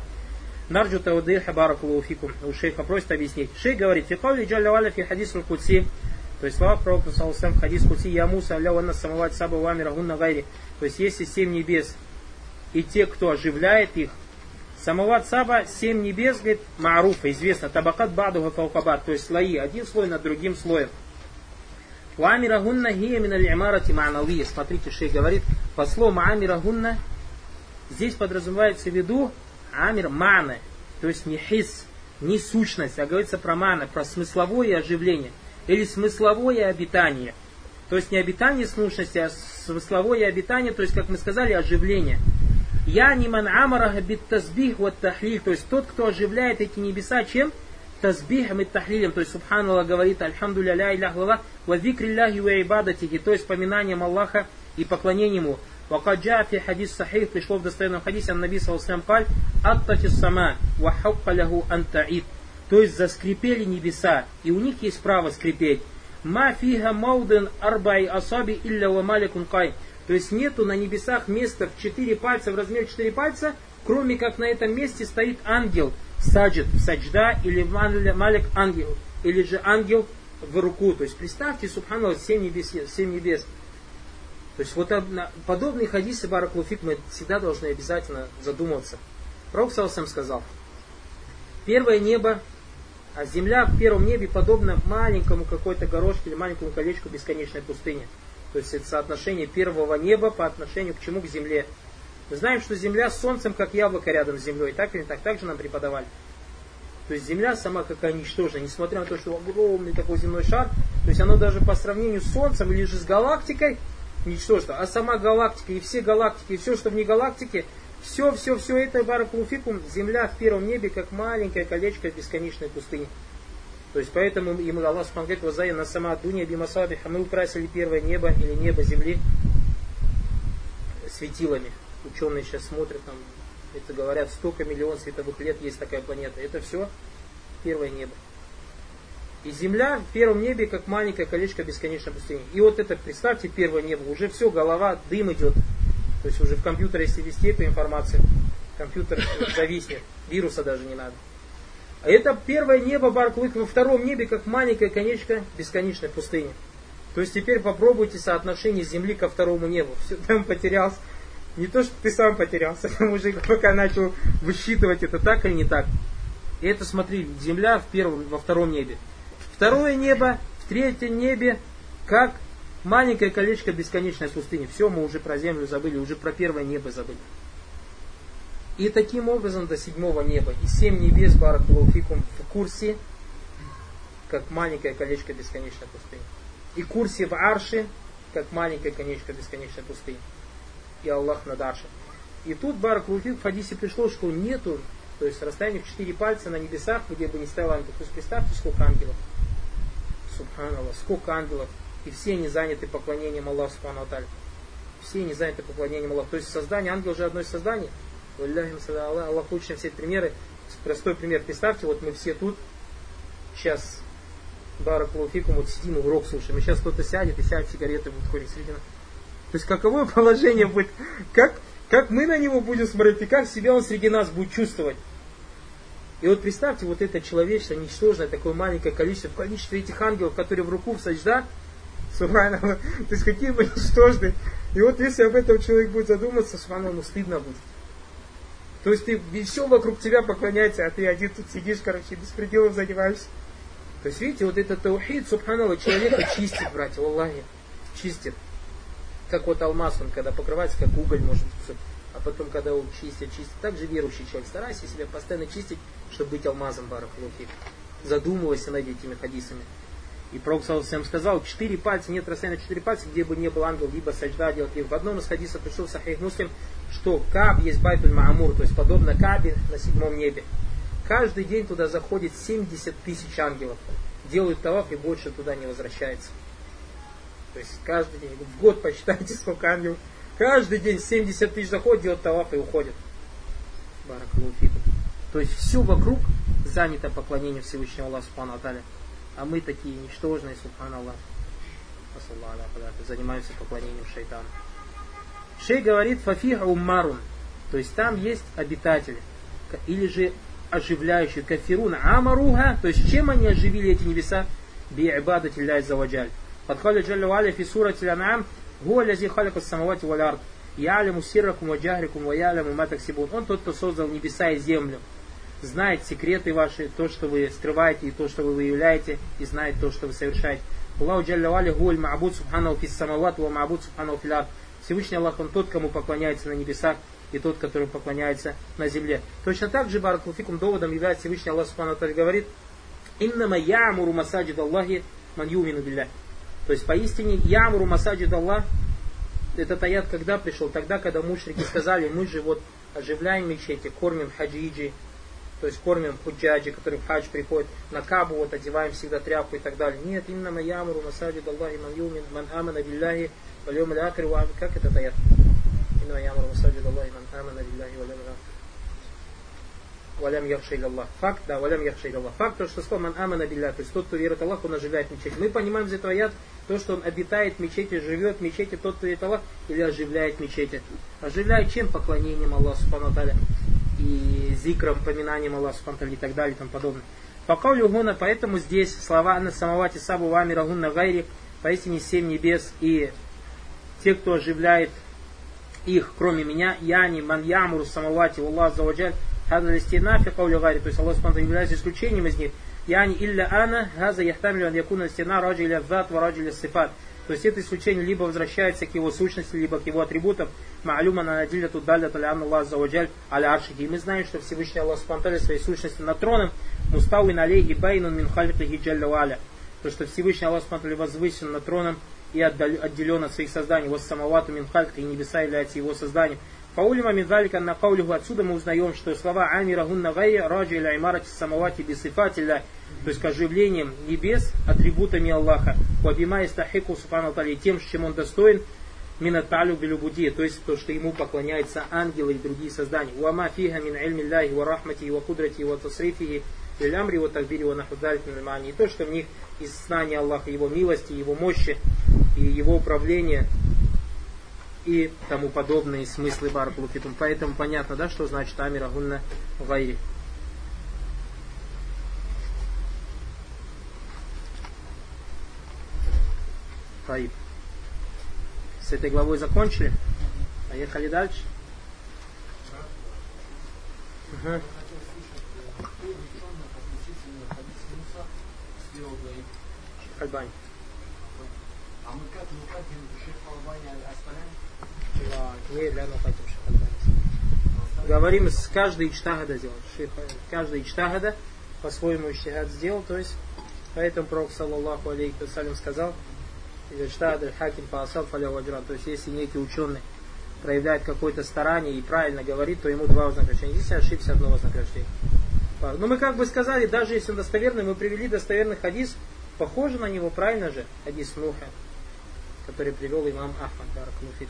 Нарджу таудиха баракулуфикум. У шейха просит объяснить. Шейх говорит, фикаули джалля фи хадис кутси то есть слова пророка Салсам хадис Куси Я Муса ля ванна самават саба вамира гунна гайри. То есть если семь небес и те, кто оживляет их, самават саба, семь небес, говорит, маруфа, известно, табакат бадуга фаукабат, то есть слои, один слой над другим слоем. Уамира гунна хия мин аль-имарати ма'навия. Смотрите, шей говорит, по слову амира гунна, здесь подразумевается в виду амир мана, то есть не хис, не сущность, а говорится про мана, про смысловое оживление или смысловое обитание. То есть не обитание сущности, а смысловое обитание, то есть, как мы сказали, оживление. Я не ман амараха бит тазбих вот тахлиль, то есть тот, кто оживляет эти небеса, чем? Тазбихом и тахлилем, то есть Субханаллах говорит, Альхамду ля илях ва викрилляхи ва ибадатихи, то есть поминанием Аллаха и поклонением Ему. وقد في حديث صحيح пришло в достойном хадисе Наби Салсам قال أطت السماء وحق له أن تعيد то есть заскрипели небеса, и у них есть право скрипеть. Ма фига мауден арбай асаби илля вамаликун кай. То есть нету на небесах места в четыре пальца, в размере четыре пальца, кроме как на этом месте стоит ангел, саджид, саджда, или малик ангел, или же ангел в руку. То есть представьте, субханаллах, семь небес, семь небес. То есть вот подобные хадисы Бараклуфик мы всегда должны обязательно задуматься. Пророк Саусам сказал, первое небо а земля в первом небе подобна маленькому какой-то горошке или маленькому колечку бесконечной пустыни. То есть это соотношение первого неба по отношению к чему? К земле. Мы знаем, что земля с солнцем, как яблоко рядом с землей. Так или не так? Так же нам преподавали. То есть земля сама какая ничтожная, несмотря на то, что огромный такой земной шар, то есть оно даже по сравнению с Солнцем или же с галактикой ничтожно. А сама галактика и все галактики, и все, что вне галактики, все, все, все это баракулуфикум, земля в первом небе, как маленькое колечко в бесконечной пустыне. То есть поэтому им Аллах Субхану говорит, на сама дуня бимасабиха, мы украсили первое небо или небо земли светилами. Ученые сейчас смотрят, там, это говорят, столько миллион световых лет есть такая планета. Это все первое небо. И земля в первом небе, как маленькое колечко бесконечной пустыни. И вот это, представьте, первое небо, уже все, голова, дым идет, то есть уже в компьютере, если вести эту информацию, компьютер зависнет, вируса даже не надо. А это первое небо Барклык во втором небе, как маленькое конечко бесконечной пустыни. То есть теперь попробуйте соотношение Земли ко второму небу. Все, там потерялся. Не то, что ты сам потерялся, там уже пока начал высчитывать это так или не так. И это, смотри, Земля в первом, во втором небе. Второе небо, в третьем небе, как Маленькое колечко бесконечной пустыни. Все, мы уже про землю забыли, уже про первое небо забыли. И таким образом до седьмого неба. И семь небес Баракулуфикум в курсе, как маленькое колечко бесконечной пустыни. И курсе в Арше, как маленькое колечко бесконечной пустыни. И Аллах над Аршем. И тут Баракулуфик в хадисе пришло, что нету То есть расстояние в четыре пальца на небесах, где бы не стоял ангел. То есть представьте, сколько ангелов. Субханаллах, сколько ангелов. И все они заняты поклонением Аллаху Субхану Все они заняты поклонением Аллаху. То есть создание, ангел же одно из созданий. Аллах лучше все примеры. Простой пример. Представьте, вот мы все тут, сейчас Баракулуфикум, вот сидим урок слушаем. И сейчас кто-то сядет и сядет сигареты будет курить среди нас. То есть каковое положение будет, как, как мы на него будем смотреть, и как себя он среди нас будет чувствовать. И вот представьте, вот это человечество ничтожное, такое маленькое количество, в количестве этих ангелов, которые в руку в сажда, то есть какие бы ничтожные. И вот если об этом человек будет задуматься, субханаллах, ну стыдно будет. То есть ты все вокруг тебя поклоняется, а ты один тут сидишь, короче, беспределом занимаешься. То есть, видите, вот этот таухид, субханаллах, человека чистит, братья, Аллахе, чистит. Как вот алмаз, он когда покрывается, как уголь может а потом, когда он чистит, чистит. Так же верующий человек, старайся себя постоянно чистить, чтобы быть алмазом барахлухи. Задумывайся над этими хадисами. И Пророк всем сказал, четыре пальца, нет расстояния четыре пальца, где бы не был ангел, либо саджда делать. И в одном из хадисов пришел Сахих Муслим, что Каб есть Байтуль Маамур, то есть подобно Кабе на седьмом небе. Каждый день туда заходит 70 тысяч ангелов. Делают таваф и больше туда не возвращается. То есть каждый день, в год посчитайте, сколько ангелов. Каждый день 70 тысяч заходит, делают таваф и уходят. Баракалуфику. То есть все вокруг занято поклонением Всевышнего Аллаха Субхану. А мы такие ничтожные, Субханаллах. Занимаемся поклонением шайтану. Шей говорит фафиха уммарун. То есть там есть обитатели. Или же оживляющие кафируна амаруха. То есть чем они оживили эти небеса? Би ибадати ляй заваджаль. Подхаля джалля валя фи сурати ланам. Гуа самавати валярд. Яляму сирракум ва джахрикум матаксибун. Он тот, кто создал небеса и землю. Знает секреты ваши, то, что вы скрываете, и то, что вы выявляете, и знает то, что вы совершаете. Аллаху джалля валя гуаль ма'абуд субхану фис самават ва ма'абуд субхану фил Всевышний Аллах, Он тот, кому поклоняется на небесах, и тот, который поклоняется на земле. Точно так же, Баракулфикум, доводом является Всевышний Аллах Субхану говорит, «Иннама ямуру масаджид Аллахи ман юмину билля». То есть, поистине, ямуру масаджид Аллах, этот аят когда пришел? Тогда, когда мушрики сказали, мы же вот оживляем мечети, кормим хаджиджи, то есть кормим худжаджи, которые в хадж приходят, на кабу вот одеваем всегда тряпку и так далее. Нет, именно маямру, масаджид Аллахи, ман юмин, ман амана биллахи, валюм лякри, вам, как это аят? Именно маямру, масаджид Аллахи, ман амана биллахи, валюм валям яхшей Аллах. Факт, да, валям яхшей Аллах. Факт, то, что сказал ман амана биллах, то есть тот, кто верит Аллаху, он оживляет мечеть. Мы понимаем из этого аят, то, что он обитает в мечети, живет в мечети, тот, кто верит Аллах, или оживляет мечети. Оживляет чем? Поклонением Аллаху Субхану и зикром, поминанием Аллаха Субхану и так далее и тому подобное. По каулю гуна, поэтому здесь слова на самовати сабу вами рагунна гайри, поистине семь небес и те, кто оживляет их, кроме меня, яни, ман ямуру, самавати, Аллах заваджаль, хаза стена фи каули гари, то есть Аллах Субхану является исключением из них. Яни илля ана, хаза яхтамилю ан якуна стена раджиля зат ва раджиля сифат. То есть это исключение либо возвращается к его сущности, либо к его атрибутам. Маалюма на надиля тут даля талян Аллах заваджаль аля. И мы знаем, что Всевышний Аллах Субхану своей сущности над троном мустауин алейхи байнун мин халифихи джалля. То, что Всевышний Аллах Субхану возвысен над троном и отделен от своих созданий. Вот самовату мин и небеса являются его созданием. Фаулима мидалика на каулиху отсюда мы узнаем, что слова Амира гунна гайя раджи или аймарати самавати бисифатилля, то есть к оживлением небес атрибутами Аллаха, вабима истахику субхану тем, чем он достоин, минаталю билюбуди, то есть то, что ему поклоняются ангелы и другие создания. Уама фиха мин ильми Аллахи ва рахмати ва кудрати ва тасрифихи Илямри вот такбири wa нахудалик И то, что в них из знания Аллаха, Его милости, Его мощи и Его управления и тому подобные смыслы Баракулуфитум. Поэтому понятно, да, что значит Амира Гунна Гайри. Таиб. С этой главой закончили. Поехали дальше. Угу. Альбани. А мы как, мы как шейх Албани оставляем? Говорим, с каждой ичтагада делать. Каждый ичтагада по-своему ичтагад сделал, то есть поэтому Пророк, саллаллаху алейхи вассалям, сказал, Ичтагад хаким по асал фаля ваджран. То есть если некий ученый проявляет какое-то старание и правильно говорит, то ему два вознаграждения. Если ошибся, одно вознаграждение. Но мы как бы сказали, даже если он достоверный, мы привели достоверный хадис, похоже на него, правильно же, хадис Нуха, который привел имам Ахмад Баракнуфит.